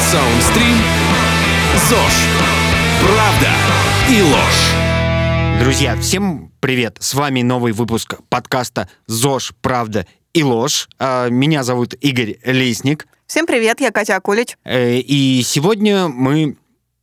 Саундстрим. ЗОЖ. Правда и ложь. Друзья, всем привет! С вами новый выпуск подкаста «ЗОЖ. Правда и ложь». А, Меня зовут Игорь Лесник. Всем привет, я Катя Акулич. Э, И сегодня мы...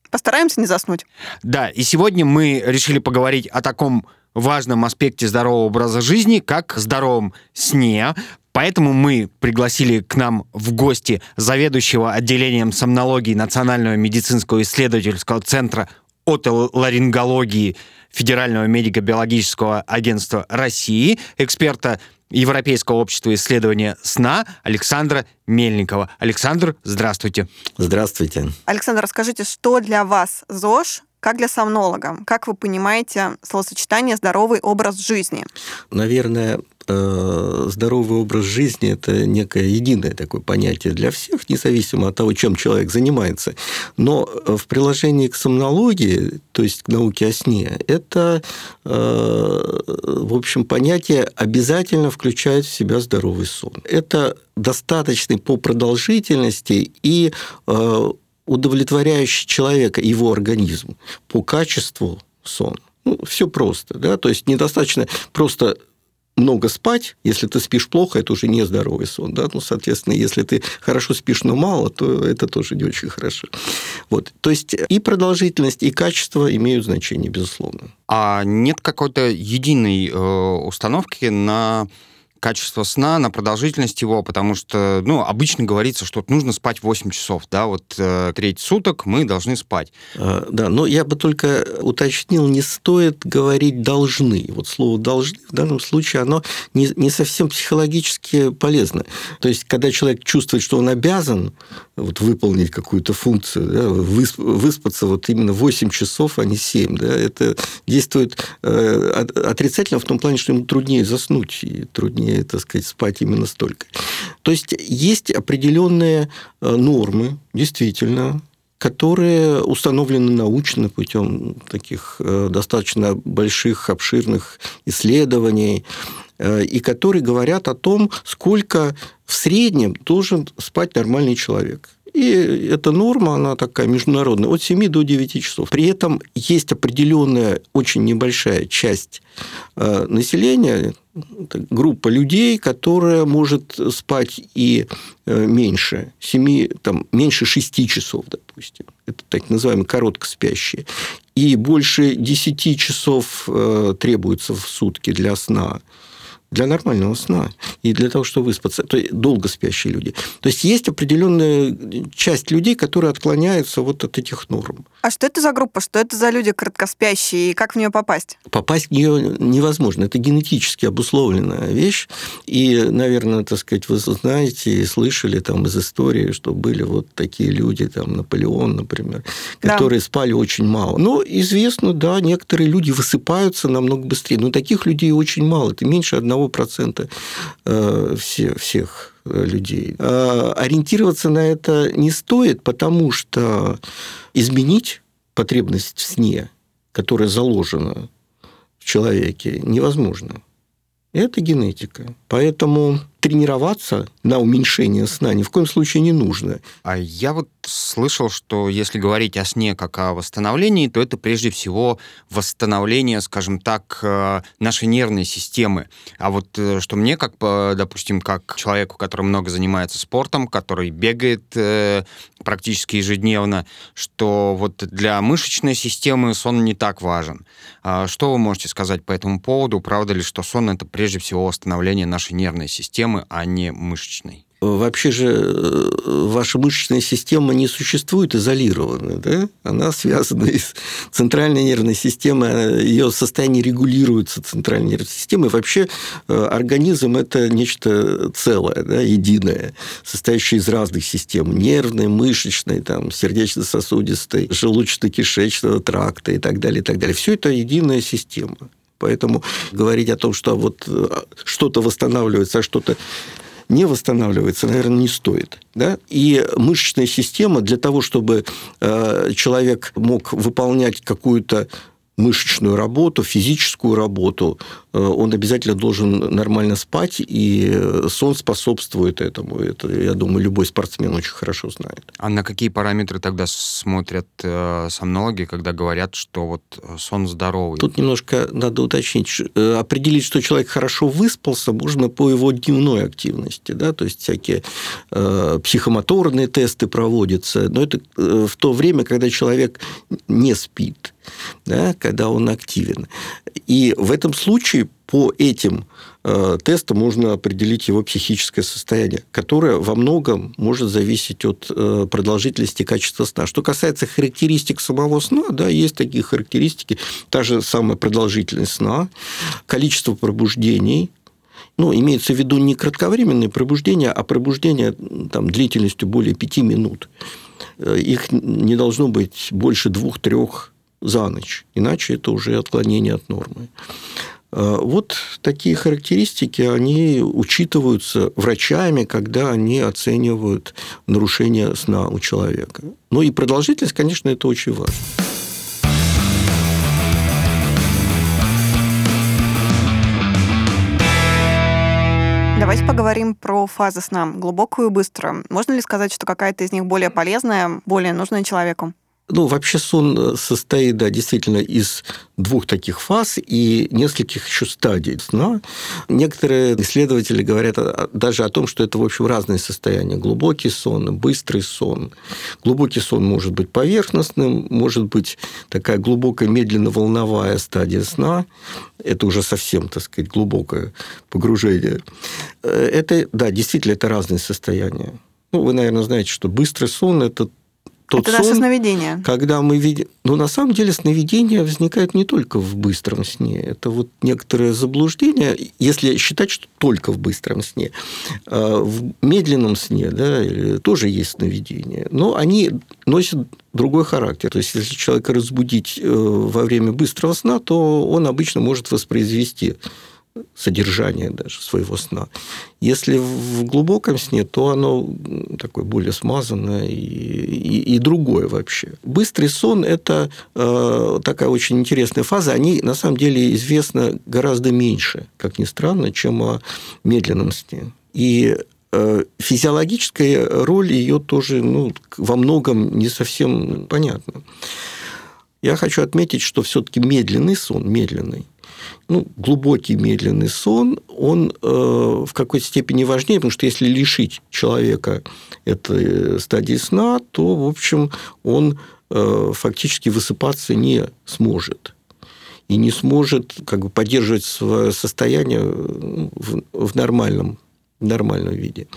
Постараемся не заснуть. Да, и сегодня мы решили поговорить о таком важном аспекте здорового образа жизни, как здоровом сне. Поэтому мы пригласили к нам в гости заведующего отделением сомнологии Национального медицинского исследовательского центра отоларингологии Федерального медико-биологического агентства России, эксперта Европейского общества исследования сна Александра Мельникова. Александр, здравствуйте. Здравствуйте. Александр, расскажите, что для вас ЗОЖ, как для сомнолога? Как вы понимаете словосочетание «здоровый образ жизни»? Наверное, здоровый образ жизни – это некое единое такое понятие для всех, независимо от того, чем человек занимается. Но в приложении к сомнологии, то есть к науке о сне, это, э, в общем, понятие обязательно включает в себя здоровый сон. Это достаточный по продолжительности и э, удовлетворяющий человека, его организм по качеству сон. Ну, все просто, да, то есть недостаточно просто много спать, если ты спишь плохо, это уже не здоровый сон, да, ну, соответственно, если ты хорошо спишь, но мало, то это тоже не очень хорошо. Вот, то есть и продолжительность, и качество имеют значение, безусловно. А нет какой-то единой э, установки на качество сна, на продолжительность его, потому что, ну, обычно говорится, что нужно спать 8 часов, да, вот э, треть суток мы должны спать. А, Да, но я бы только уточнил, не стоит говорить «должны». Вот слово «должны» в данном случае, оно не, не совсем психологически полезно. То есть, когда человек чувствует, что он обязан вот, выполнить какую-то функцию, да, высп- выспаться вот именно 8 часов, а не 7, да, это действует э, от- отрицательно в том плане, что ему труднее заснуть и труднее, так сказать, спать именно столько. То есть, есть определенные э, нормы, действительно, которые установлены научно путем таких э, достаточно больших, обширных исследований, э, и которые говорят о том, сколько в среднем должен спать нормальный человек. И эта норма, она такая международная, от 7 до 9 часов. При этом есть определенная, очень небольшая часть населения, группа людей, которая может спать и э, меньше 7, там, меньше 6 часов, допустим. Это так называемые короткоспящие. И больше 10 часов э, требуется в сутки для сна для нормального сна и для того, чтобы выспаться. То есть долго спящие люди. То есть есть определенная часть людей, которые отклоняются вот от этих норм. А что это за группа? Что это за люди короткоспящие? И как в нее попасть? Попасть в нее невозможно. Это генетически обусловленная вещь. И, наверное, так сказать, вы знаете и слышали там из истории, что были вот такие люди, там Наполеон, например, Да. которые спали очень мало. Но известно, да, некоторые люди высыпаются намного быстрее. Но таких людей очень мало. Это меньше 1% э, все, всех э, людей. А Ориентироваться на это не стоит, потому что изменить потребность в сне, которая заложена в человеке, невозможно. Это генетика. Поэтому тренироваться на уменьшение сна ни в коем случае не нужно. А я вот слышал, что если говорить о сне как о восстановлении, то это прежде всего восстановление, скажем так, э, нашей нервной системы. А вот э, что мне, как, э, допустим, как человеку, который много занимается спортом, который бегает практически ежедневно, что вот для мышечной системы сон не так важен. А Что вы можете сказать по этому поводу? Правда ли, что сон это прежде всего восстановление нашей нервной системы, а не мышечной? Вообще же э, ваша мышечная система не существует изолированно, да? Она связана с центральной нервной системой, ее состояние регулируется центральной нервной системой. Вообще э, организм – это нечто целое, да, единое, состоящее из разных систем. Нервной, мышечной, там, сердечно-сосудистой, желудочно-кишечного тракта и так далее, и так далее. Все это единая система. Поэтому говорить о том, что вот э, что-то восстанавливается, а что-то не восстанавливается, наверное, не стоит. Да? И мышечная система для того, чтобы э, человек мог выполнять какую-то мышечную работу, физическую работу, э, он обязательно должен нормально спать, и сон способствует этому. Это, я думаю, любой спортсмен очень хорошо знает. А на какие параметры тогда смотрят э, сомнологи, когда говорят, что вот э, сон здоровый? Тут немножко надо уточнить. Определить, что человек хорошо выспался, можно по его дневной активности. Да? То есть всякие психомоторные тесты проводятся. Но это в то время, когда человек не спит да, когда он активен. И в этом случае по этим э, тестам можно определить его психическое состояние, которое во многом может зависеть от э, продолжительности качества сна. Что касается характеристик самого сна, да, есть такие характеристики, та же самая продолжительность сна, количество пробуждений, ну, имеется в виду не кратковременные пробуждения, а пробуждения там, длительностью более пяти минут. Э, их не должно быть больше двух-трех за ночь, иначе это уже отклонение от нормы. А, вот такие характеристики, они учитываются врачами, когда они оценивают нарушение сна у человека. Ну и продолжительность, конечно, это очень важно. Давайте поговорим про фазы сна, глубокую и быструю. Можно ли сказать, что какая-то из них более полезная, более нужная человеку? Ну, вообще сон э, состоит, да, действительно, из двух таких фаз и нескольких еще стадий сна. Некоторые исследователи говорят даже о том, что это, в общем, разные состояния. Глубокий сон, быстрый сон. Глубокий сон может быть поверхностным, может быть такая глубокая медленно-волновая стадия сна. Это уже совсем, так сказать, глубокое погружение. Э, это, да, действительно, это разные состояния. Ну, вы, наверное, знаете, что быстрый сон – это тот это сон, наше сновидение. Когда мы видим... Но на самом деле сновидение возникает не только в быстром сне. Это вот некоторое заблуждение, если считать, что только в быстром сне. А в медленном сне да, тоже есть сновидение. Но они носят другой характер. То есть, если человека разбудить э, во время быстрого сна, то он обычно может воспроизвести содержание даже своего сна. Если в глубоком сне, то оно такое более смазанное и, и, и другое вообще. Быстрый сон – это э, такая очень интересная фаза. Они, на самом деле, известны гораздо меньше, как ни странно, чем о медленном сне. И э, физиологическая роль ее тоже ну, во многом не совсем понятна. Я хочу отметить, что все-таки медленный сон, медленный, ну, глубокий медленный сон, он э, в какой-то степени важнее, потому что если лишить человека этой стадии сна, то, в общем, он э, фактически высыпаться не сможет и не сможет как бы поддерживать свое состояние в, в нормальном в нормальном виде.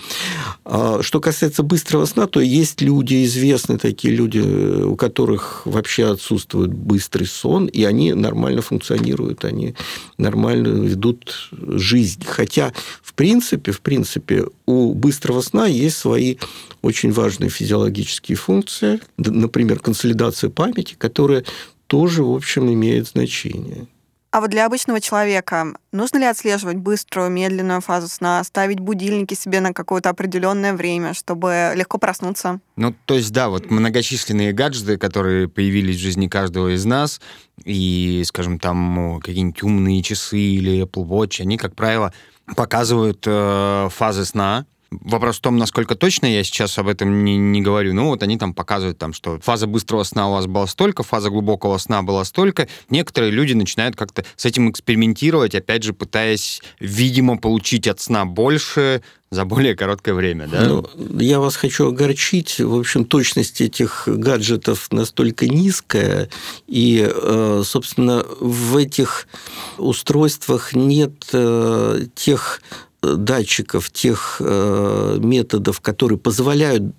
А что касается быстрого сна, то есть люди, известные такие люди, у которых вообще отсутствует быстрый сон, и они нормально функционируют, они нормально ведут жизнь. Хотя, в принципе, в принципе, у быстрого сна есть свои очень важные физиологические функции, например, консолидация памяти, которая тоже, в общем, имеет значение. А вот для обычного человека нужно ли отслеживать быструю, медленную фазу сна, ставить будильники себе на какое-то определенное время, чтобы легко проснуться? Ну, то есть, да, вот многочисленные гаджеты, которые появились в жизни каждого из нас, и, скажем, там какие-нибудь умные часы или Apple Watch, они, как правило, показывают э, фазы сна, Вопрос в том, насколько точно я сейчас об этом не, не говорю. Ну, вот они там показывают, там, что фаза быстрого сна у вас была столько, фаза глубокого сна была столько. Некоторые люди начинают как-то с этим экспериментировать, опять же, пытаясь, видимо, получить от сна больше за более короткое время, да? Ну, я вас хочу огорчить. В общем, точность этих гаджетов настолько низкая, и, э, собственно, в этих устройствах нет э, тех датчиков, тех э, методов, которые позволяют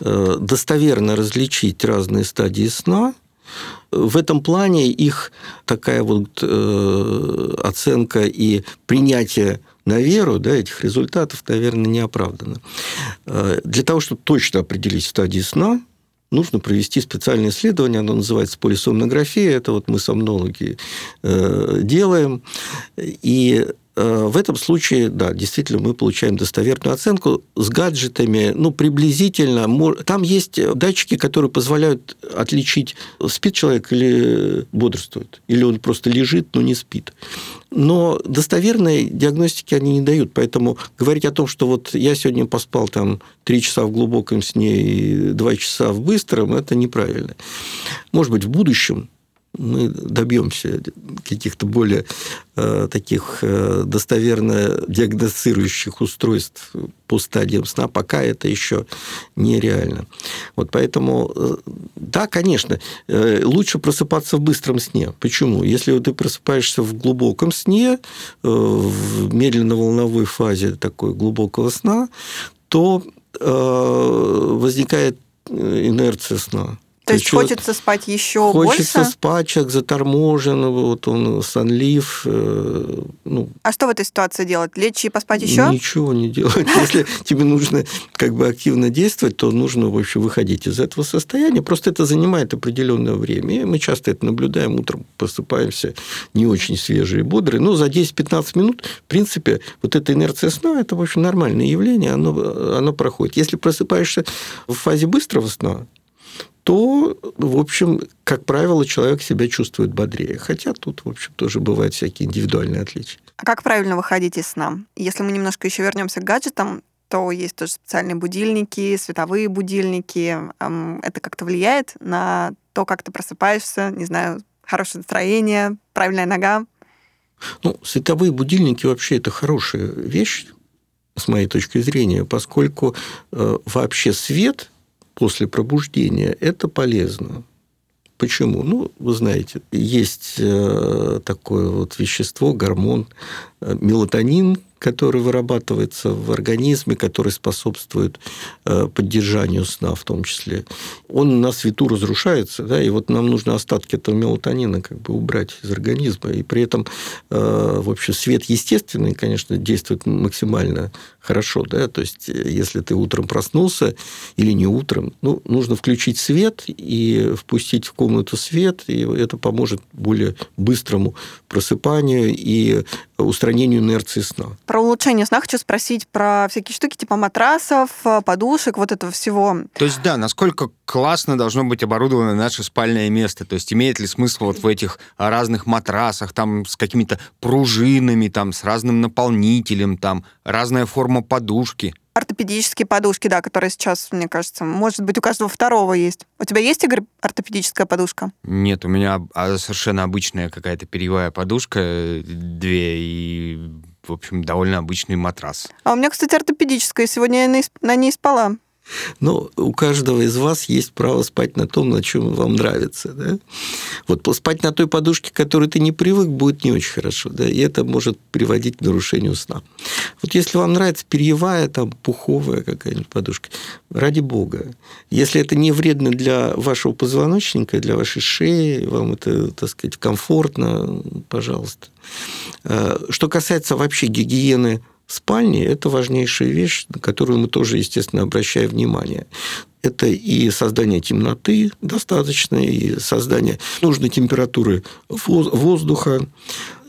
э, достоверно различить разные стадии сна, в этом плане их такая вот э, оценка и принятие на веру да, этих результатов, наверное, не оправдано. Для того, чтобы точно определить стадии сна, нужно провести специальное исследование, оно называется полисомнография, это вот мы сомнологи делаем, и э, в этом случае, да, действительно, мы получаем достоверную оценку с гаджетами, ну, приблизительно. Там есть датчики, которые позволяют отличить, спит человек или бодрствует, или он просто лежит, но не спит. Но достоверной диагностики они не дают, поэтому говорить о том, что вот я сегодня поспал там три часа в глубоком сне и два часа в быстром, это неправильно. Может быть, в будущем мы добьемся каких-то более э, таких э, достоверно диагностирующих устройств по стадиям сна, пока это еще нереально. Вот поэтому, э, да, конечно, э, лучше просыпаться в быстром сне. Почему? Если ты просыпаешься в глубоком сне, э, в медленно-волновой фазе такой глубокого сна, то э, возникает э, инерция сна. То есть хочется спать еще хочется больше? Хочется спать, человек заторможен, вот он сонлив. Э, ну, а что в этой ситуации делать? Лечь и поспать еще? Ничего не делать. Если тебе нужно как бы активно действовать, то нужно, в общем, выходить из этого состояния. Просто это занимает определенное время. И мы часто это наблюдаем. Утром просыпаемся не очень свежие и бодрые. Но за 10-15 минут, в принципе, вот эта инерция сна, это, в общем, нормальное явление, оно, оно проходит. Если просыпаешься в фазе быстрого сна, то, в общем, как правило, человек себя чувствует бодрее. Хотя тут, в общем, тоже бывают всякие индивидуальные отличия. А как правильно выходить из сна? Если мы немножко еще вернемся к гаджетам, то есть тоже специальные будильники, световые будильники. Это как-то влияет на то, как ты просыпаешься, не знаю, хорошее настроение, правильная нога? Ну, световые будильники вообще это хорошая вещь, с моей точки зрения, поскольку э, вообще свет после пробуждения, это полезно. Почему? Ну, вы знаете, есть э, такое вот вещество, гормон э, мелатонин, который вырабатывается в организме, который способствует э, поддержанию сна в том числе, он на свету разрушается, да, и вот нам нужно остатки этого мелатонина как бы убрать из организма, и при этом, э, в общем, свет естественный, конечно, действует максимально хорошо, да, то есть если ты утром проснулся или не утром, ну, нужно включить свет и впустить в комнату свет, и это поможет более быстрому просыпанию. И устранению инерции сна. Про улучшение сна хочу спросить про всякие штуки типа матрасов, подушек, вот этого всего. То есть, да, насколько классно должно быть оборудовано наше спальное место? То есть, имеет ли смысл вот в этих разных матрасах, там, с какими-то пружинами, там, с разным наполнителем, там, разная форма подушки? Ортопедические подушки, да, которые сейчас, мне кажется, может быть, у каждого второго есть. У тебя есть, Игорь, ортопедическая подушка? Нет, у меня а, совершенно обычная какая-то перьевая подушка, э, две, и, в общем, довольно обычный матрас. А у меня, кстати, ортопедическая. Сегодня я на ней спала. Но у каждого из вас есть право спать на том, на чем вам нравится. Да? Вот спать на той подушке, к которой ты не привык, будет не очень хорошо. Да? И это может приводить к нарушению сна. Вот если вам нравится перьевая, там, пуховая какая-нибудь подушка, ради бога. Если это не вредно для вашего позвоночника, для вашей шеи, вам это, так сказать, комфортно, пожалуйста. А, что касается вообще гигиены спальни – это важнейшая вещь, на которую мы тоже, естественно, обращаем внимание. Это и создание темноты достаточно, и создание нужной температуры воздуха,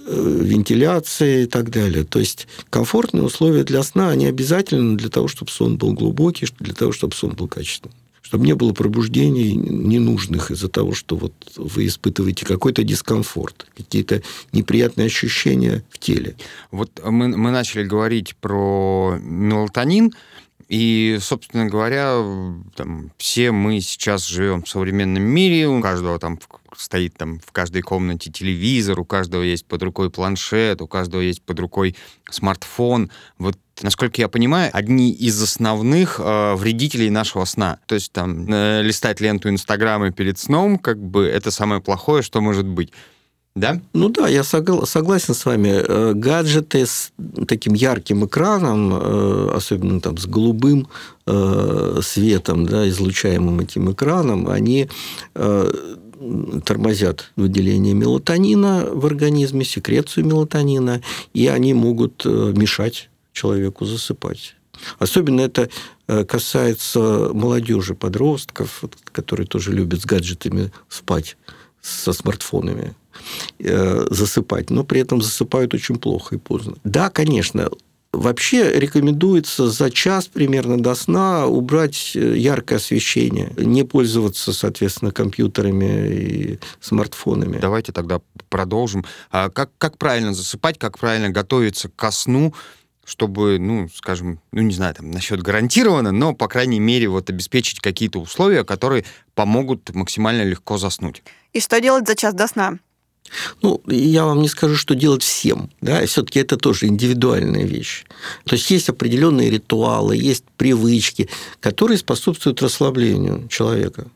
э, вентиляции и так далее. То есть комфортные условия для сна, они обязательны для того, чтобы сон был глубокий, для того, чтобы сон был качественный чтобы не было пробуждений ненужных из-за того, что вот вы испытываете какой-то дискомфорт, какие-то неприятные ощущения в теле. Вот мы, мы начали говорить про мелатонин, и, собственно говоря, там, все мы сейчас живем в современном мире, у каждого там стоит там в каждой комнате телевизор, у каждого есть под рукой планшет, у каждого есть под рукой смартфон. Вот насколько я понимаю, одни из основных э, вредителей нашего сна. То есть там э, листать ленту Инстаграма перед сном, как бы это самое плохое, что может быть. Да? Ну да, я согласен с вами. Э, гаджеты с таким ярким экраном, э, особенно там с голубым э, светом, да, излучаемым этим экраном, они тормозят выделение мелатонина в организме, секрецию мелатонина, и они могут мешать человеку засыпать. Особенно это э, касается молодежи, подростков, которые тоже любят с гаджетами спать, со смартфонами. э, засыпать, но при этом засыпают очень плохо и поздно. Да, конечно, Вообще рекомендуется за час примерно до сна убрать э, яркое освещение, не пользоваться, соответственно, компьютерами и смартфонами. Давайте тогда продолжим. А как, как правильно засыпать, как правильно готовиться ко сну, чтобы, ну, скажем, ну, не знаю, там, насчет гарантированно, но, по крайней мере, вот обеспечить какие-то условия, которые помогут максимально легко заснуть. И что делать за час до сна? Ну, я вам не скажу, что делать всем. Да? Все-таки это тоже индивидуальная вещь. То есть есть определенные ритуалы, есть привычки, которые способствуют расслаблению человека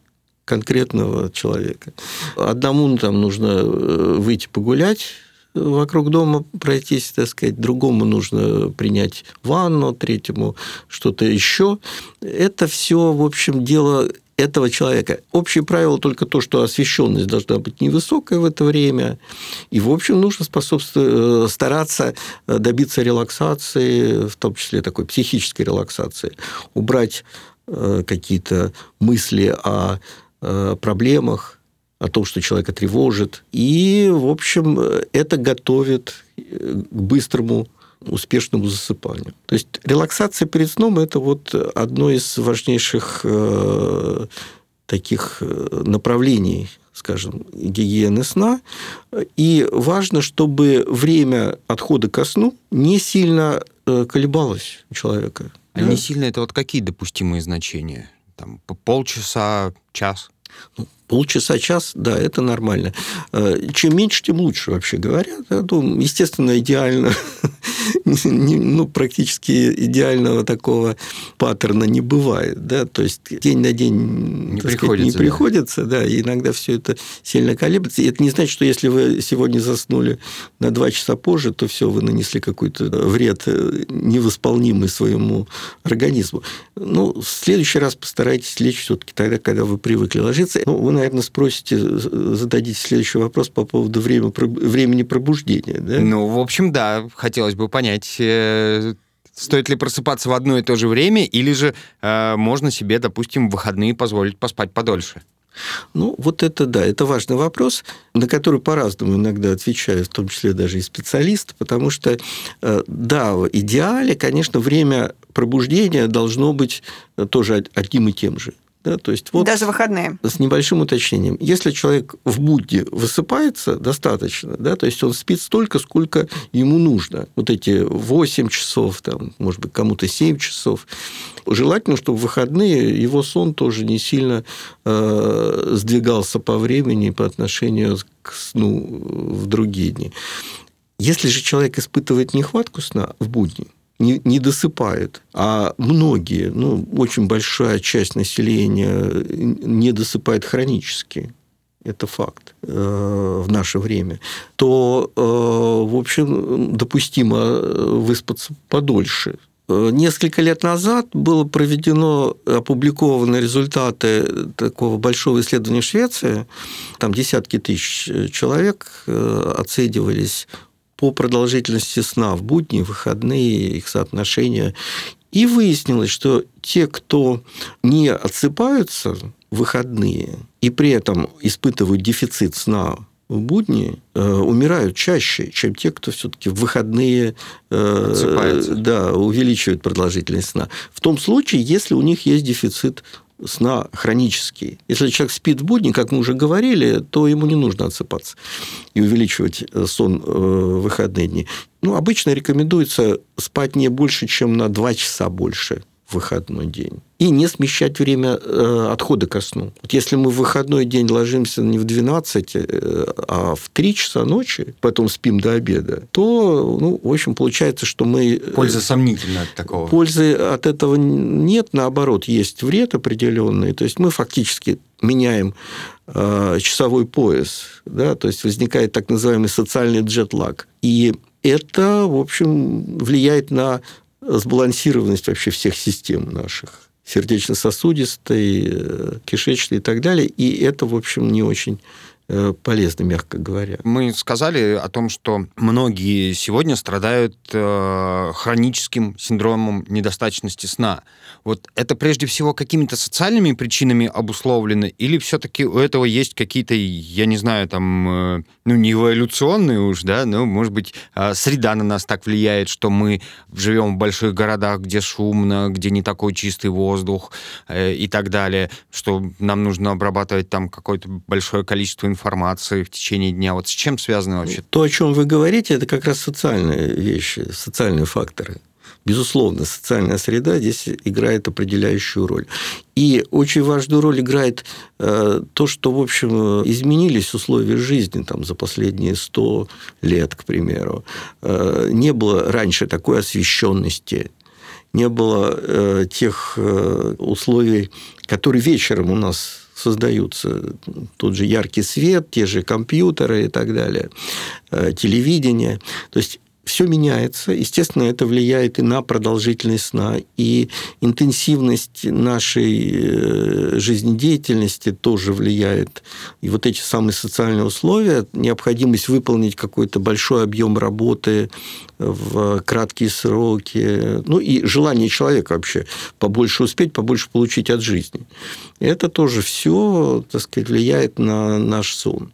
конкретного человека. Одному там нужно э, выйти погулять, вокруг дома пройтись, так сказать, другому нужно принять ванну, третьему что-то еще. Это все, в общем, дело этого человека. Общее правило только то, что освещенность должна быть невысокая в это время. И, в общем, нужно способствовать, э, стараться э, добиться релаксации, в том числе такой психической релаксации. Убрать э, какие-то мысли о проблемах, о том, что человека тревожит. И, в общем, это готовит к быстрому успешному засыпанию. То есть релаксация перед сном – это вот одно из важнейших э, таких э, направлений скажем, гигиены сна. И важно, чтобы время отхода ко сну не сильно э, колебалось у человека. А да? не сильно это вот какие допустимые значения? Там полчаса, час? Ну, полчаса, час, да, это нормально. Чем меньше, тем лучше, вообще говоря. Ну, естественно, идеально ну, практически идеального такого паттерна не бывает, да, то есть день на день не, приходится, сказать, не да. приходится, да, и иногда все это сильно колеблется. И это не значит, что если вы сегодня заснули на два часа позже, то все, вы нанесли какой-то вред э, невосполнимый своему организму. Ну, в следующий раз постарайтесь лечь все-таки тогда, когда вы привыкли ложиться. Ну, вы, наверное, спросите, зададите следующий вопрос по поводу времени, времени пробуждения, да? Ну, в общем, да, хотелось бы понять, э, стоит ли просыпаться в одно и то же время, или же э, можно себе, допустим, в выходные позволить поспать подольше? Ну, вот это да, это важный вопрос, на который по-разному иногда отвечают, в том числе даже и специалисты, потому что, э, да, в идеале, конечно, время пробуждения должно быть тоже одним и тем же. Да, то есть вот Даже выходные. С небольшим уточнением. Если человек в будни высыпается достаточно, да, то есть он спит столько, сколько ему нужно, вот эти 8 часов, там, может быть, кому-то 7 часов, желательно, чтобы в выходные его сон тоже не сильно э, сдвигался по времени по отношению к сну в другие дни. Если же человек испытывает нехватку сна в будни, не, не досыпает. А многие, ну, очень большая часть населения не досыпает хронически. Это факт э, в наше время. То, э, в общем, допустимо выспаться подольше. Э, несколько лет назад было проведено, опубликованы результаты такого большого исследования в Швеции. Там десятки тысяч человек оценивались по продолжительности сна в будни, выходные, их соотношения. И выяснилось, что те, кто не отсыпаются в выходные и при этом испытывают дефицит сна в будни, э, умирают чаще, чем те, кто все-таки в выходные э, да, увеличивает продолжительность сна. В том случае, если у них есть дефицит сна хронический. Если человек спит в будни, как мы уже говорили, то ему не нужно отсыпаться и увеличивать э, сон э, в выходные дни. Ну, обычно рекомендуется спать не больше, чем на 2 часа больше в выходной день. И не смещать время э, отхода ко сну. Вот если мы в выходной день ложимся не в 12, э, а в 3 часа ночи, потом спим до обеда, то, ну, в общем, получается, что мы... Э, Польза сомнительная от такого. Пользы от этого нет, наоборот, есть вред определенный. То есть мы фактически меняем э, часовой пояс, да, то есть возникает так называемый социальный джетлаг. И это, в общем, влияет на сбалансированность вообще всех систем наших сердечно-сосудистой, э, кишечной и так далее. И это, в общем, не очень э, полезно, мягко говоря. Мы сказали о том, что многие сегодня страдают э, хроническим синдромом недостаточности сна. Вот это прежде всего какими-то социальными причинами обусловлено, или все-таки у этого есть какие-то, я не знаю, там, э, ну, не эволюционные уж, да, но, может быть, э, среда на нас так влияет, что мы живем в больших городах, где шумно, где не такой чистый воздух э, и так далее, что нам нужно обрабатывать там какое-то большое количество информации в течение дня. Вот с чем связано вообще? То, о чем вы говорите, это как раз социальные вещи, социальные факторы. Безусловно, социальная среда здесь играет определяющую роль. И очень важную роль играет э, то, что, в общем, изменились условия жизни там, за последние сто лет, к примеру. Э, не было раньше такой освещенности, не было э, тех условий, которые вечером у нас создаются. Тот же яркий свет, те же компьютеры и так далее, телевидение. То есть все меняется. Естественно, это влияет и на продолжительность сна, и интенсивность нашей э, жизнедеятельности тоже влияет. И вот эти самые социальные условия, необходимость выполнить какой-то большой объем работы в краткие сроки, ну и желание человека вообще побольше успеть, побольше получить от жизни. Это тоже все, так сказать, влияет на наш сон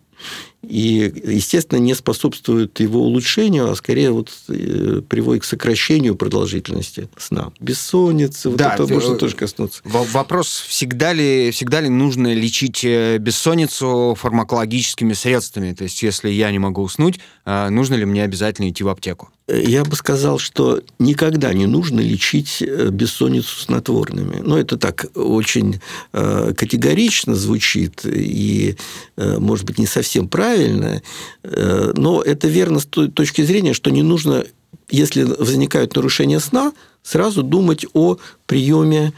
и, естественно, не способствует его улучшению, а скорее вот э, приводит к сокращению продолжительности сна. Бессонница, вот Да, это э, можно тоже коснуться. Вопрос, всегда ли, всегда ли нужно лечить э, бессонницу фармакологическими средствами? То есть, если я не могу уснуть, э, нужно ли мне обязательно идти в аптеку? Я бы сказал, что никогда не нужно лечить э, бессонницу снотворными. Ну, это так очень э, категорично звучит и, э, может быть, не совсем правильно, но это верно с той точки зрения, что не нужно, если возникают нарушения сна, сразу думать о приеме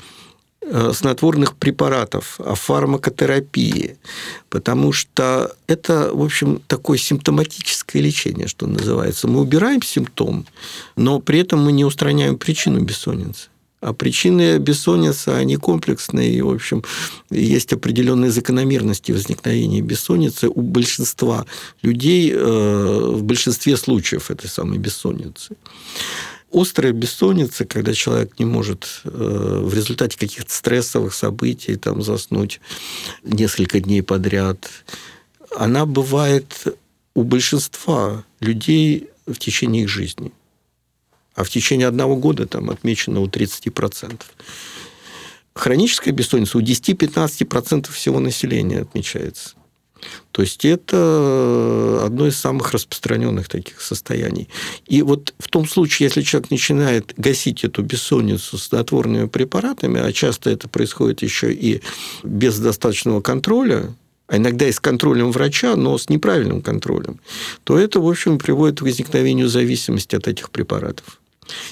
снотворных препаратов, о фармакотерапии, потому что это, в общем, такое симптоматическое лечение, что называется. Мы убираем симптом, но при этом мы не устраняем причину бессонницы. А причины бессонницы, они комплексные, и, в общем, есть определенные закономерности возникновения бессонницы у большинства людей, э, в большинстве случаев этой самой бессонницы. Острая бессонница, когда человек не может э, в результате каких-то стрессовых событий там, заснуть несколько дней подряд, она бывает у большинства людей в течение их жизни. А в течение одного года там отмечено у 30%. Хроническая бессонница у 10-15% всего населения отмечается. То есть это одно из самых распространенных таких состояний. И вот в том случае, если человек начинает гасить эту бессонницу снотворными препаратами, а часто это происходит еще и без достаточного контроля, а иногда и с контролем врача, но с неправильным контролем, то это, в общем, приводит к возникновению зависимости от этих препаратов.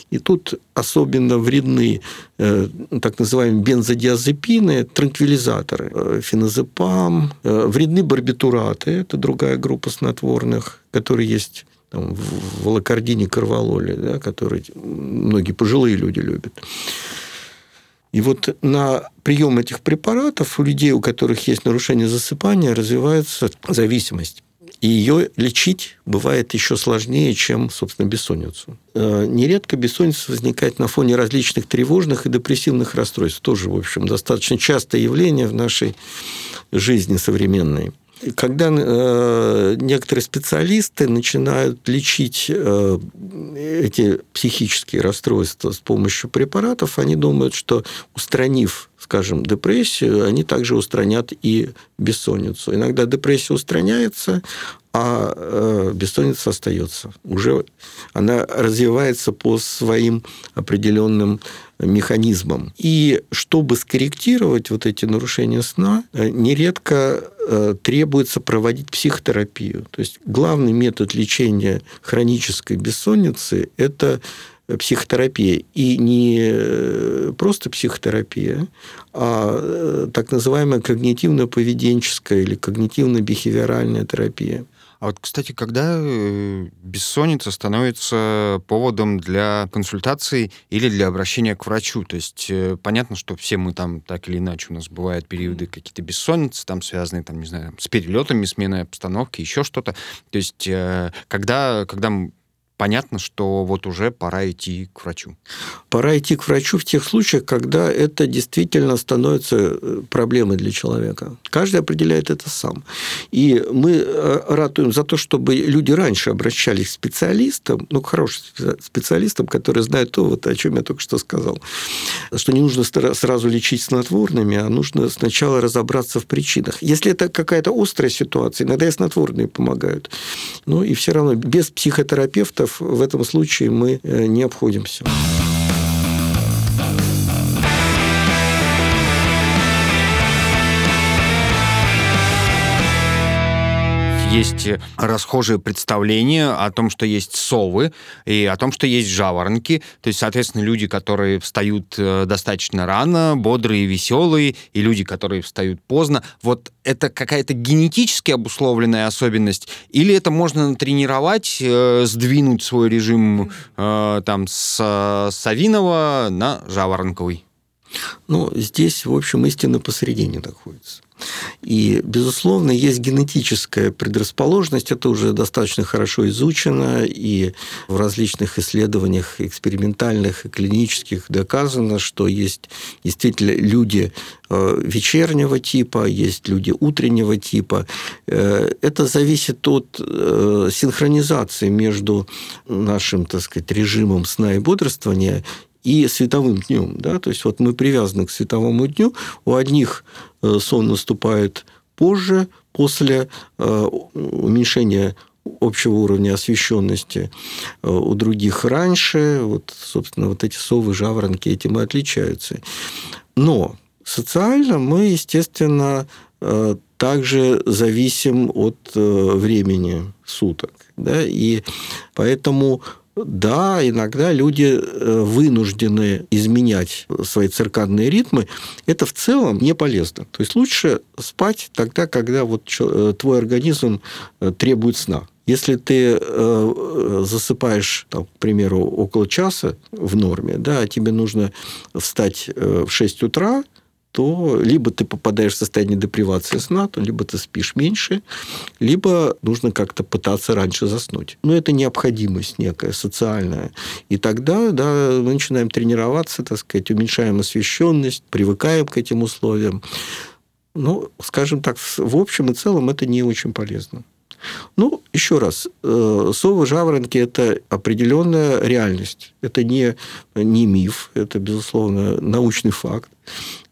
И тут особенно вредны э, так называемые бензодиазепины, транквилизаторы, э, феназепам, э, вредны барбитураты, это другая группа снотворных, которые есть там, в волокордине, корвалоле, да, которые многие пожилые люди любят. И вот на прием этих препаратов у людей, у которых есть нарушение засыпания, развивается зависимость. И ее лечить бывает еще сложнее, чем, собственно, бессонницу. Э, Нередко бессонница возникает на фоне различных тревожных и депрессивных расстройств. Тоже, в общем, достаточно частое явление в нашей жизни современной. Когда э, некоторые специалисты начинают лечить э, эти психические расстройства с помощью препаратов, они думают, что устранив, скажем, депрессию, они также устранят и бессонницу. Иногда депрессия устраняется, а э, бессонница остается. Уже она развивается по своим определенным механизмам. И чтобы скорректировать вот эти нарушения сна, э, нередко э, требуется проводить психотерапию. То есть главный метод лечения хронической бессонницы – это психотерапия. И не э, просто психотерапия, а так называемая когнитивно-поведенческая или когнитивно-бихевиоральная терапия. А вот, кстати, когда э, бессонница становится поводом для консультации или для обращения к врачу? То есть э, понятно, что все мы там так или иначе у нас бывают периоды какие-то бессонницы, там связанные, там, не знаю, с перелетами, сменой обстановки, еще что-то. То есть э, когда, когда понятно, что вот уже пора идти к врачу. Пора идти к врачу в тех случаях, когда это действительно становится э, проблемой для человека. Каждый определяет это сам. И мы э, ратуем за то, чтобы люди раньше обращались к специалистам, ну, к хорошим специалистам, которые знают то, вот, о чем я только что сказал, что не нужно сразу лечить снотворными, а нужно сначала разобраться в причинах. Если это какая-то острая ситуация, иногда и снотворные помогают. Ну, и все равно без психотерапевта в этом случае мы э, не обходимся. Есть расхожее представление о том, что есть совы и о том, что есть жаворонки. То есть, соответственно, люди, которые встают э, достаточно рано, бодрые, веселые, и люди, которые встают поздно. Вот это какая-то генетически обусловленная особенность, или это можно натренировать, э, сдвинуть свой режим э, там с Савинова на жаворонковый? Ну, здесь, в общем, истина посередине находится. И, безусловно, есть генетическая предрасположенность, это уже достаточно хорошо изучено, и в различных исследованиях экспериментальных и клинических доказано, что есть действительно люди э, вечернего типа, есть люди утреннего типа. Э, это зависит от э, синхронизации между нашим, так сказать, режимом сна и бодрствования и световым днем. Да? То есть вот мы привязаны к световому дню. У одних э, сон наступает позже, после э, уменьшения общего уровня освещенности, э, у других раньше. Вот, собственно, вот эти совы, жаворонки этим и отличаются. Но социально мы, естественно, также зависим от времени суток. Да? И поэтому да, иногда люди э, вынуждены изменять свои циркадные ритмы. Это в целом не полезно. То есть лучше спать тогда, когда вот э, твой организм э, требует сна. Если ты засыпаешь, там, к примеру, около часа в норме, да, а тебе нужно встать в 6 утра, то либо ты попадаешь в состояние депривации сна, то либо ты спишь меньше, либо нужно как-то пытаться раньше заснуть. Но это необходимость некая социальная. И тогда да, мы начинаем тренироваться, так сказать, уменьшаем освещенность, привыкаем к этим условиям. Ну, скажем так, в общем и целом это не очень полезно. Ну, еще раз, э, совы, жаворонки – это определенная реальность. Это не, не миф, это, безусловно, научный факт.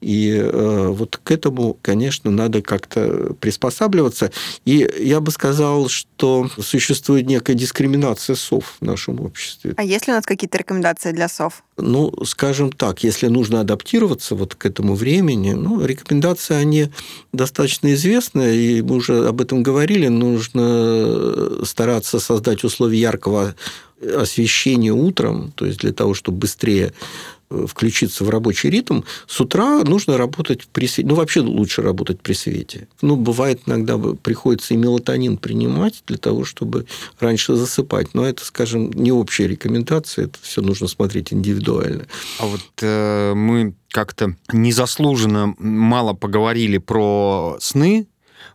И э, вот к этому, конечно, надо как-то приспосабливаться. И я бы сказал, что существует некая дискриминация сов в нашем обществе. А есть ли у нас какие-то рекомендации для сов? Ну, скажем так, если нужно адаптироваться вот к этому времени, ну, рекомендации, они достаточно известны, и мы уже об этом говорили, нужно стараться создать условия яркого освещения утром, то есть для того, чтобы быстрее включиться в рабочий ритм, с утра нужно работать при свете. Ну, вообще лучше работать при свете. Ну, бывает иногда приходится и мелатонин принимать для того, чтобы раньше засыпать. Но это, скажем, не общая рекомендация, это все нужно смотреть индивидуально. А вот э, мы как-то незаслуженно мало поговорили про сны,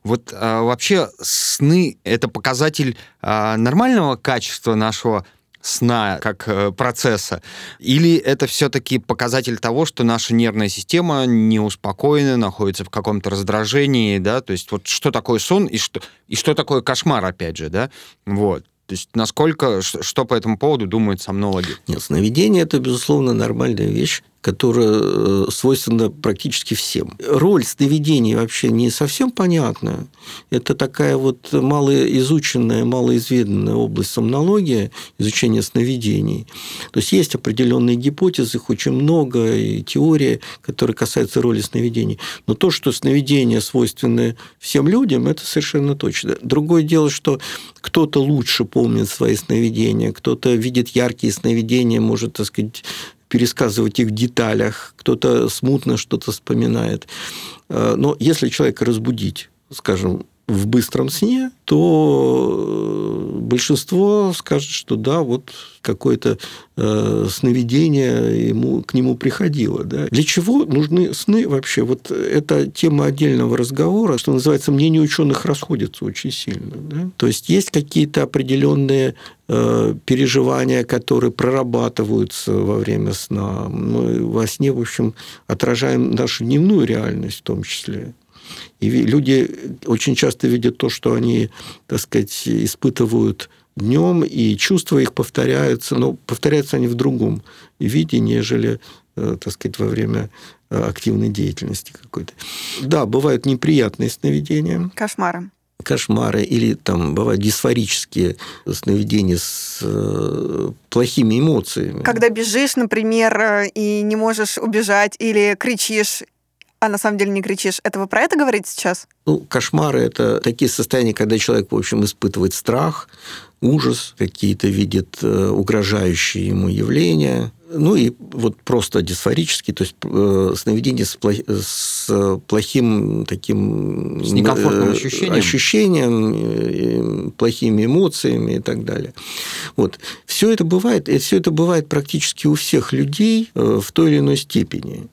вот а, вообще сны это показатель а, нормального качества нашего сна как э, процесса? Или это все-таки показатель того, что наша нервная система не успокоена, находится в каком-то раздражении, да? То есть вот что такое сон и что, и что такое кошмар, опять же, да? Вот. То есть насколько, что по этому поводу думают сомнологи? Нет, сновидение – это, безусловно, нормальная вещь которая э, свойственна практически всем. Роль сновидений вообще не совсем понятна. Это такая вот малоизученная, малоизведанная область сомнологии, изучения сновидений. То есть есть определенные гипотезы, их очень много, и теории, которые касаются роли сновидений. Но то, что сновидения свойственны всем людям, это совершенно точно. Другое дело, что кто-то лучше помнит свои сновидения, кто-то видит яркие сновидения, может, так сказать, пересказывать их в деталях, кто-то смутно что-то вспоминает. Э, но если человека разбудить, скажем, в быстром сне, то большинство скажет, что да, вот какое-то э, сновидение ему, к нему приходило. Да. Для чего нужны сны вообще? Вот это тема отдельного разговора, что называется, мнения ученых расходятся очень сильно. Да. То есть есть какие-то определенные э, переживания, которые прорабатываются во время сна. Мы во сне, в общем, отражаем нашу дневную реальность в том числе. И люди очень часто видят то, что они, так сказать, испытывают днем, и чувства их повторяются, но повторяются они в другом виде, нежели, э, так сказать, во время э, активной деятельности какой-то. Да, бывают неприятные сновидения. Кошмары. Кошмары или там бывают дисфорические сновидения с э, плохими эмоциями. Когда бежишь, например, и не можешь убежать, или кричишь, а на самом деле не кричишь. Это вы про это говорите сейчас? Ну, кошмары – это такие состояния, когда человек, в общем, испытывает страх, ужас, какие-то видит э, угрожающие ему явления. Ну и вот просто дисфорический, то есть э, сновидение с, плох, с плохим таким... С некомфортным э, ощущением. Ощущением, плохими эмоциями и так далее. Вот. Все это бывает, и все это бывает практически у всех людей в той или иной степени.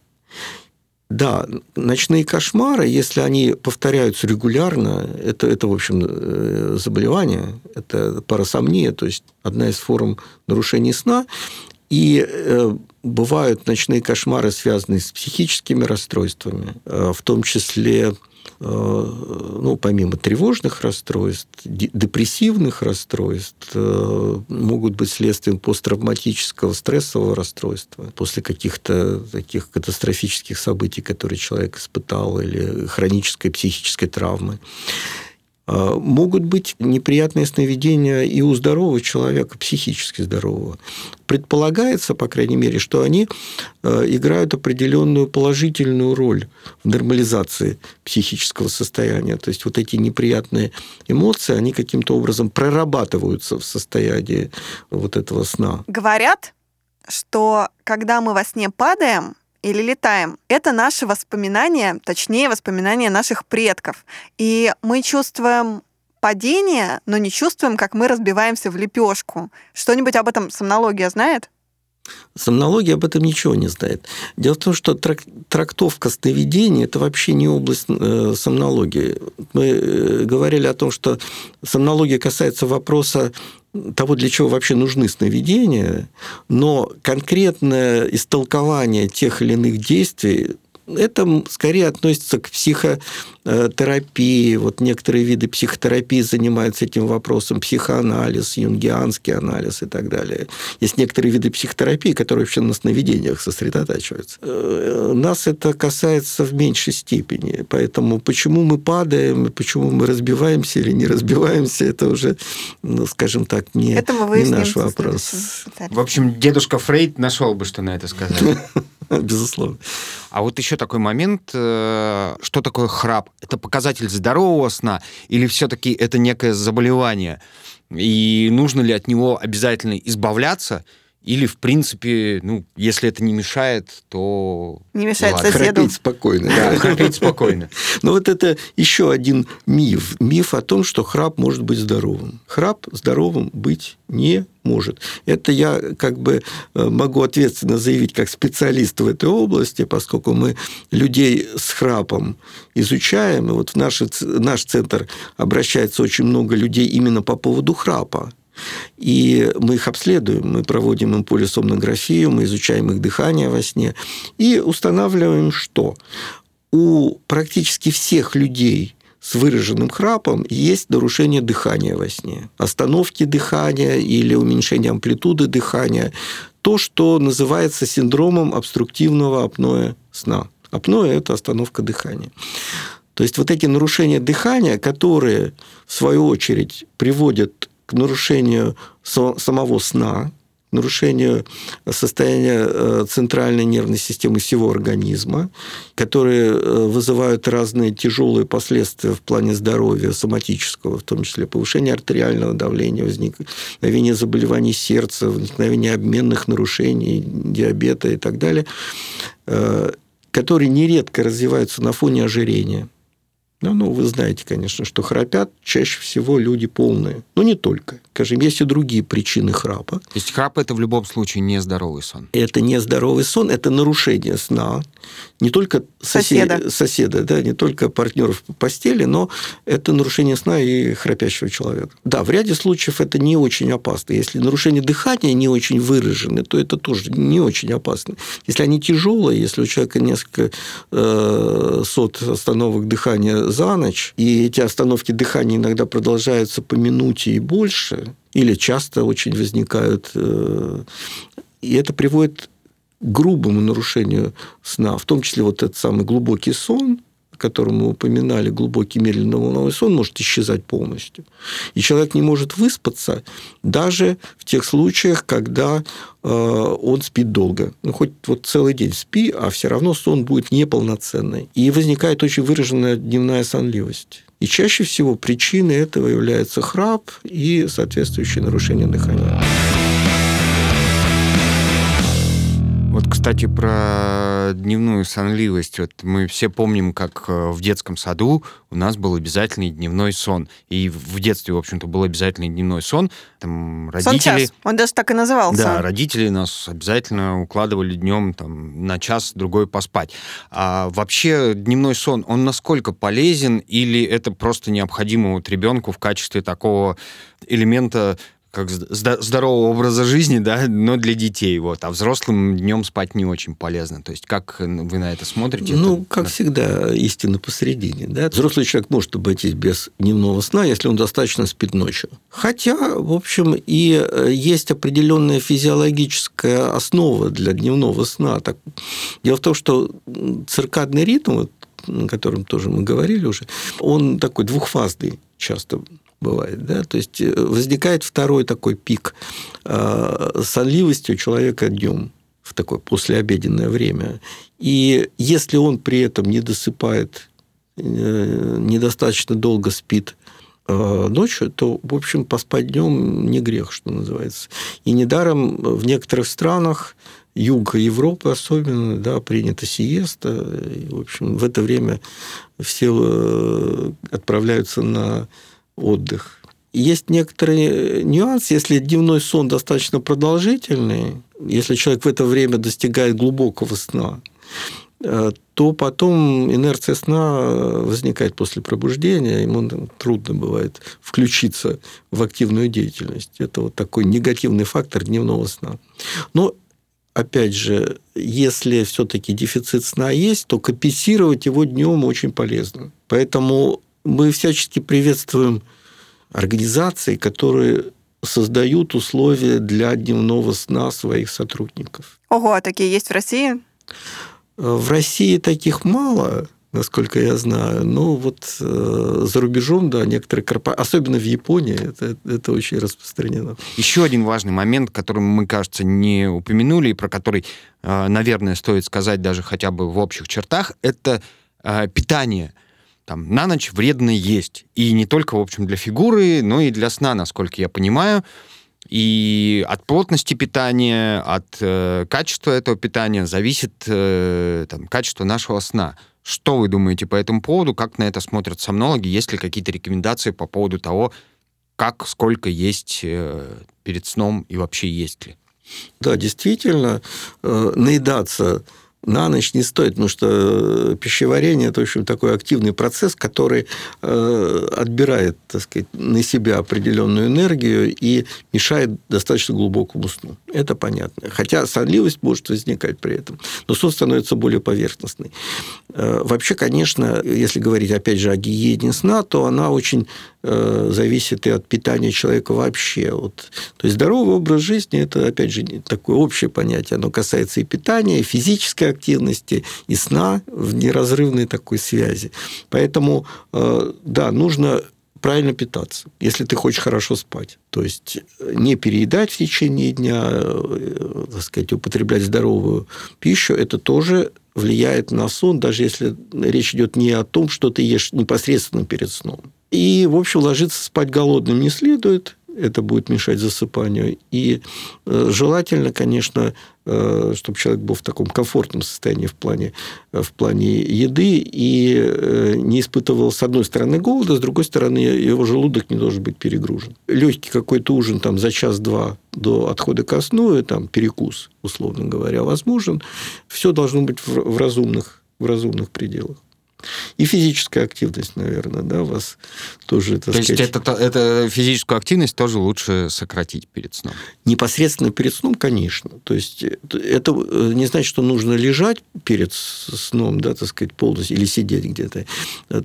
Да, ночные кошмары, если они повторяются регулярно, это, это в общем, э, заболевание, это парасомния, то есть одна из форм нарушений сна. И э, бывают ночные кошмары, связанные с психическими расстройствами, э, в том числе ну, помимо тревожных расстройств, депрессивных расстройств, э, могут быть следствием посттравматического стрессового расстройства после каких-то таких катастрофических событий, которые человек испытал, или хронической психической травмы. А, могут быть неприятные сновидения и у здорового человека, психически здорового. Предполагается, по крайней мере, что они а, играют определенную положительную роль в нормализации психического состояния. То есть вот эти неприятные эмоции, они каким-то образом прорабатываются в состоянии вот этого сна. Говорят, что когда мы во сне падаем, или летаем. Это наши воспоминания, точнее, воспоминания наших предков. И мы чувствуем падение, но не чувствуем, как мы разбиваемся в лепешку. Что-нибудь об этом сомнология знает? Сомнология об этом ничего не знает. Дело в том, что трак трактовка сновидений – это вообще не область э, сомнологии. Мы э, говорили о том, что сомнология касается вопроса того, для чего вообще нужны сновидения, но конкретное истолкование тех или иных действий это скорее относится к психотерапии. Вот некоторые виды психотерапии занимаются этим вопросом. Психоанализ, юнгианский анализ и так далее. Есть некоторые виды психотерапии, которые вообще на сновидениях сосредотачиваются. Э, нас это касается в меньшей степени. Поэтому почему мы падаем, почему мы разбиваемся или не разбиваемся, это уже, ну, скажем так, не, не наш вопрос. В общем, дедушка Фрейд нашел бы, что на это сказать. Безусловно. А вот еще такой момент, э, что такое храп? Это показатель здорового сна или все-таки это некое заболевание? И нужно ли от него обязательно избавляться? Или, в принципе, ну, если это не мешает, то... Не мешает ладно. соседу. Храпеть спокойно. Да, храпеть спокойно. Но вот это еще один миф. Миф о том, что храп может быть здоровым. Храп здоровым быть не может. Это я как бы э, могу ответственно заявить как специалист в этой области, поскольку мы людей с храпом изучаем. И вот в наш, наш центр обращается очень много людей именно по поводу храпа. И мы их обследуем, мы проводим им полисомнографию, мы изучаем их дыхание во сне и устанавливаем, что у практически всех людей с выраженным храпом есть нарушение дыхания во сне. Остановки дыхания или уменьшение амплитуды дыхания. То, что называется синдромом обструктивного апноэ сна. Апноэ – это остановка дыхания. То есть вот эти нарушения дыхания, которые, в свою очередь, приводят к нарушению самого сна, нарушению состояния э, центральной нервной системы всего организма, которые э, вызывают разные тяжелые последствия в плане здоровья соматического, в том числе повышение артериального давления, возникновение заболеваний сердца, возникновение обменных нарушений, диабета и так далее, э, которые нередко развиваются на фоне ожирения. Да, ну, вы знаете, конечно, что храпят чаще всего люди полные. Но не только. Скажем, есть и другие причины храпа. То есть храп – это в любом случае нездоровый сон? Это нездоровый сон, это нарушение сна. Не только сосед... Соседа. соседа, да, не только партнеров по постели, но это нарушение сна и храпящего человека. Да, в ряде случаев это не очень опасно. Если нарушение дыхания не очень выражены, то это тоже не очень опасно. Если они тяжелые, если у человека несколько э, сот остановок дыхания за ночь, и эти остановки дыхания иногда продолжаются по минуте и больше, или часто очень возникают, э, и это приводит к грубому нарушению сна, в том числе вот этот самый глубокий сон, о котором мы упоминали, глубокий медленно-волновой сон может исчезать полностью. И человек не может выспаться даже в тех случаях, когда э, он спит долго. Ну, хоть вот целый день спи, а все равно сон будет неполноценный. И возникает очень выраженная дневная сонливость. И чаще всего причиной этого является храп и соответствующее нарушение дыхания. Вот, кстати, про дневную сонливость. Вот мы все помним, как э, в детском саду у нас был обязательный дневной сон. И в детстве, в общем-то, был обязательный дневной сон. Там родители... Сон-час. Он даже так и назывался. Да, родители нас обязательно укладывали днем там, на час-другой поспать. А вообще дневной сон, он насколько полезен или это просто необходимо вот ребенку в качестве такого элемента как зда- здорового образа жизни, да, но для детей, вот, а взрослым днем спать не очень полезно. То есть как вы на это смотрите? Ну, это, как да. всегда, истина посередине. Да? Взрослый человек может обойтись без дневного сна, если он достаточно спит ночью. Хотя, в общем, и э, есть определенная физиологическая основа для дневного сна. Так, дело в том, что циркадный ритм, о котором тоже мы говорили уже, он такой двухфазный часто бывает. Да? То есть э, возникает второй такой пик э, сонливости у человека днем в такое послеобеденное время. И если он при этом не досыпает, э, недостаточно долго спит ночью, то, в общем, поспать днем не грех, что называется. И недаром в некоторых странах юга Европы особенно, да, принято сиеста. И, в общем, в это время все отправляются на отдых. Есть некоторые нюансы. Если дневной сон достаточно продолжительный, если человек в это время достигает глубокого сна, э, то потом инерция сна возникает после пробуждения, ему трудно бывает включиться в активную деятельность. Это вот такой негативный фактор дневного сна. Но опять же, если все-таки дефицит сна есть, то компенсировать его днем очень полезно. Поэтому мы всячески приветствуем организации, которые создают условия для дневного сна своих сотрудников. Ого, а такие есть в России? В России таких мало, насколько я знаю. Но вот э, за рубежом, да, некоторые корпорации, особенно в Японии, это, это очень распространено. Еще один важный момент, который мы, кажется, не упомянули, и про который, э, наверное, стоит сказать даже хотя бы в общих чертах, это э, питание – там, на ночь вредно есть. И не только, в общем, для фигуры, но и для сна, насколько я понимаю. И от плотности питания, от э, качества этого питания зависит э, там, качество нашего сна. Что вы думаете по этому поводу? Как на это смотрят сомнологи? Есть ли какие-то рекомендации по поводу того, как, сколько есть э, перед сном и вообще есть ли? Да, действительно, э, наедаться на ночь не стоит, потому что э, пищеварение – это, в общем, такой активный процесс, который э, отбирает, так сказать, на себя определенную энергию и мешает достаточно глубокому сну. Это понятно. Хотя сонливость может возникать при этом, но сон становится более поверхностный. Э, вообще, конечно, если говорить, опять же, о гигиене сна, то она очень зависит и от питания человека вообще. Вот. То есть здоровый образ жизни – это, опять же, такое общее понятие. Оно касается и питания, и физической активности, и сна в неразрывной такой связи. Поэтому, э, да, нужно правильно питаться, если ты хочешь хорошо спать. То есть не переедать в течение дня, э, так сказать, употреблять здоровую пищу, это тоже влияет на сон, даже если речь идет не о том, что ты ешь непосредственно перед сном. И, в общем, ложиться спать голодным не следует. Это будет мешать засыпанию. И э, желательно, конечно, э, чтобы человек был в таком комфортном состоянии в плане, э, в плане еды и не испытывал, с одной стороны, голода, с другой стороны, его желудок не должен быть перегружен. Легкий какой-то ужин там, за час-два до отхода ко сну, и, там, перекус, условно говоря, возможен. Все должно быть в, разумных, в разумных пределах. И физическая активность, наверное, да, вас тоже, так То сказать... есть это, это физическую активность тоже лучше сократить перед сном? Непосредственно перед сном, конечно. То есть это э, не значит, что нужно лежать перед сном, да, так сказать, полностью, или сидеть где-то.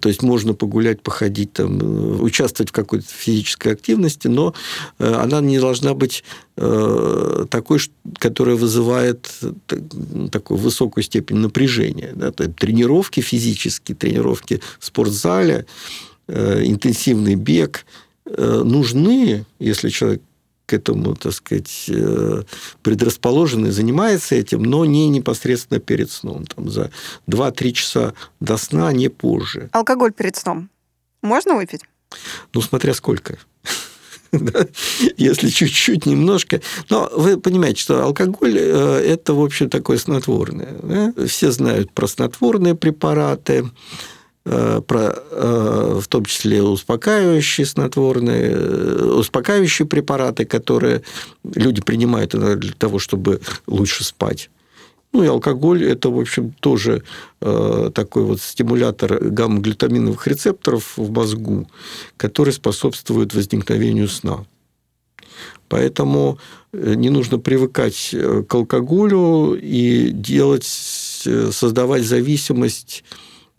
То есть можно погулять, походить, там, э, участвовать в какой-то физической активности, но э, она не должна быть такой, которая вызывает такую высокую степень напряжения. Да? То есть тренировки физические, тренировки в спортзале, интенсивный бег нужны, если человек к этому, так сказать, э, предрасположен и занимается этим, но не непосредственно перед сном. Там, за 2-3 часа до сна, не позже. Алкоголь перед сном можно выпить? Ну, смотря сколько. Если чуть-чуть, немножко. Но вы понимаете, что алкоголь э, – это, в общем, такое снотворное. Все знают про снотворные препараты. Э, про, э, в том числе успокаивающие снотворные, успокаивающие препараты, которые люди принимают для того, чтобы лучше спать. Ну и алкоголь – это, в общем, тоже такой вот стимулятор гамма-глютаминовых рецепторов в мозгу, который способствует возникновению сна. Поэтому не нужно привыкать к алкоголю и делать, создавать зависимость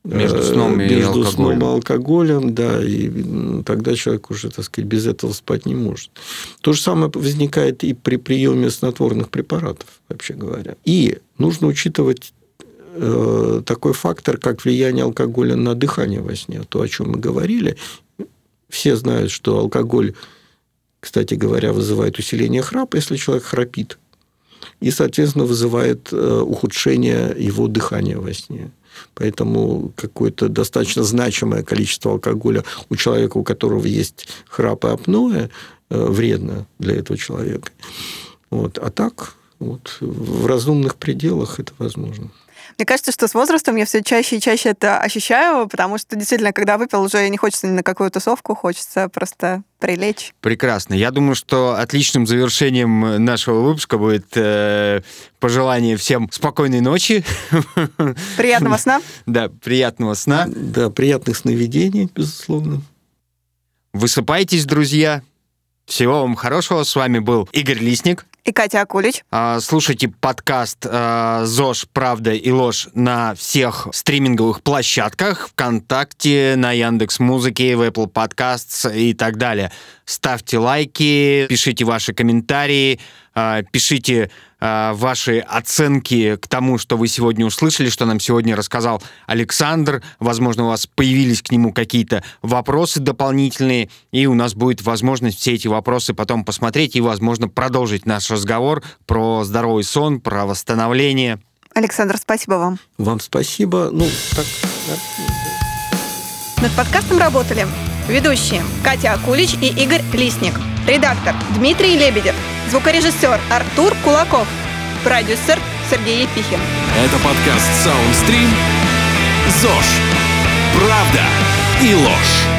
между э, сном и между алкоголем. сном и алкоголем, да, и тогда человек уже, так сказать, без этого спать не может. То же самое возникает и при приеме снотворных препаратов, вообще говоря. И нужно учитывать э, такой фактор, как влияние алкоголя на дыхание во сне, то, о чем мы говорили. Все знают, что алкоголь, кстати говоря, вызывает усиление храпа, если человек храпит, и, соответственно, вызывает э, ухудшение его дыхания во сне. Поэтому какое-то достаточно значимое количество алкоголя у человека, у которого есть храп и апноэ, э, вредно для этого человека. Вот. А так, вот, в разумных пределах это возможно. Мне кажется, что с возрастом я все чаще и чаще это ощущаю, потому что действительно, когда выпил, уже не хочется ни на какую тусовку, хочется просто прилечь. Прекрасно. Я думаю, что отличным завершением нашего выпуска будет э, пожелание всем спокойной ночи. Приятного сна. Да, приятного сна. Да, приятных сновидений, безусловно. Высыпайтесь, друзья. Всего вам хорошего. С вами был Игорь Лисник и Катя Акулич. А, слушайте подкаст а, ЗОЖ «Правда и ложь» на всех стриминговых площадках, ВКонтакте, на Яндекс Музыке, в Apple Podcasts и так далее. Ставьте лайки, пишите ваши комментарии, а, пишите ваши оценки к тому, что вы сегодня услышали, что нам сегодня рассказал Александр. Возможно, у вас появились к нему какие-то вопросы дополнительные, и у нас будет возможность все эти вопросы потом посмотреть и, возможно, продолжить наш разговор про здоровый сон, про восстановление. Александр, спасибо вам. Вам спасибо. Ну, так... Над подкастом работали ведущие Катя Акулич и Игорь Лисник. Редактор Дмитрий Лебедев. Звукорежиссер Артур Кулаков. Продюсер Сергей Епихин. Это подкаст Soundstream. ЗОЖ. Правда и ложь.